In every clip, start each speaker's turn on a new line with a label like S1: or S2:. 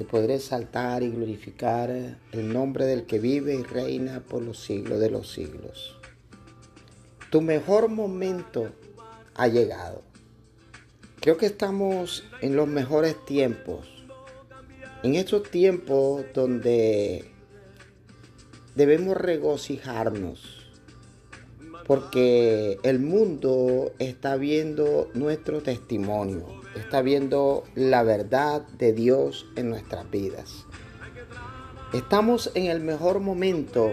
S1: de poder exaltar y glorificar el nombre del que vive y reina por los siglos de los siglos. Tu mejor momento ha llegado. Creo que estamos en los mejores tiempos. En estos tiempos donde debemos regocijarnos porque el mundo está viendo nuestro testimonio, está viendo la verdad de Dios en nuestras vidas. Estamos en el mejor momento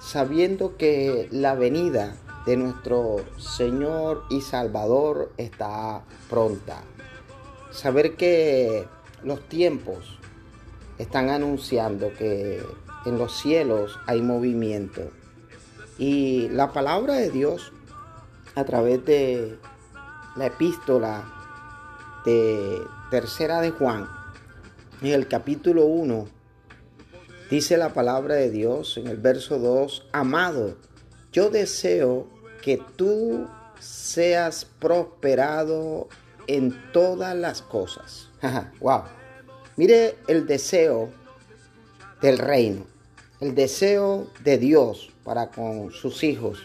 S1: sabiendo que la venida de nuestro Señor y Salvador está pronta. Saber que los tiempos están anunciando que en los cielos hay movimiento y la palabra de Dios a través de la epístola de tercera de Juan, en el capítulo 1, dice la palabra de Dios en el verso 2, amado, yo deseo que tú seas prosperado en todas las cosas. wow. Mire el deseo del reino, el deseo de Dios para con sus hijos,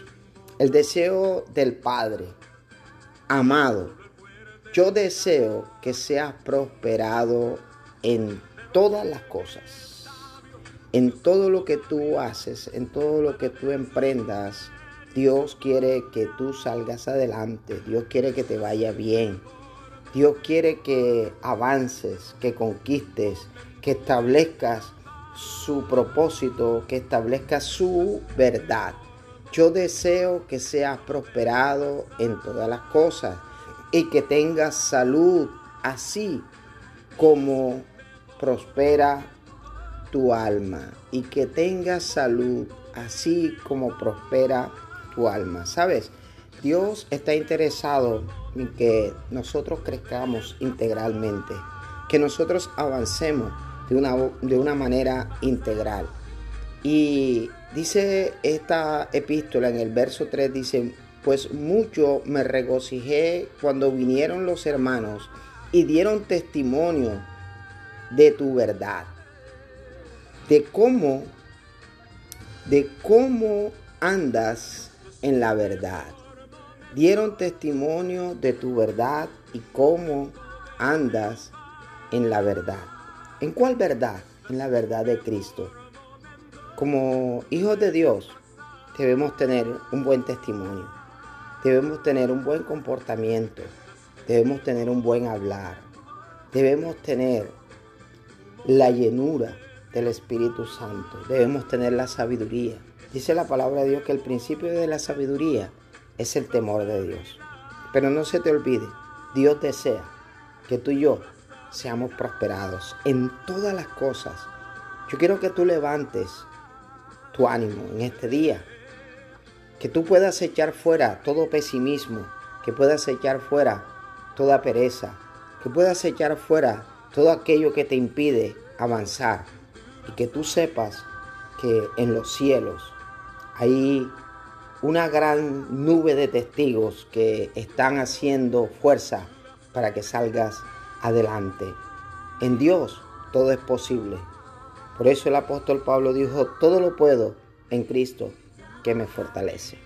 S1: el deseo del Padre. Amado, yo deseo que seas prosperado en todas las cosas, en todo lo que tú haces, en todo lo que tú emprendas. Dios quiere que tú salgas adelante, Dios quiere que te vaya bien, Dios quiere que avances, que conquistes, que establezcas su propósito, que establezca su verdad. Yo deseo que seas prosperado en todas las cosas y que tengas salud, así como prospera tu alma. Y que tengas salud, así como prospera tu alma. ¿Sabes? Dios está interesado en que nosotros crezcamos integralmente, que nosotros avancemos de una, de una manera integral. Y dice esta epístola en el verso 3, dice, pues mucho me regocijé cuando vinieron los hermanos y dieron testimonio de tu verdad, de cómo, de cómo andas en la verdad. Dieron testimonio de tu verdad y cómo andas en la verdad. ¿En cuál verdad? En la verdad de Cristo. Como hijos de Dios debemos tener un buen testimonio, debemos tener un buen comportamiento, debemos tener un buen hablar, debemos tener la llenura del Espíritu Santo, debemos tener la sabiduría. Dice la palabra de Dios que el principio de la sabiduría es el temor de Dios. Pero no se te olvide, Dios desea que tú y yo seamos prosperados en todas las cosas. Yo quiero que tú levantes tu ánimo en este día, que tú puedas echar fuera todo pesimismo, que puedas echar fuera toda pereza, que puedas echar fuera todo aquello que te impide avanzar y que tú sepas que en los cielos hay una gran nube de testigos que están haciendo fuerza para que salgas adelante. En Dios todo es posible. Por eso el apóstol Pablo dijo, todo lo puedo en Cristo que me fortalece.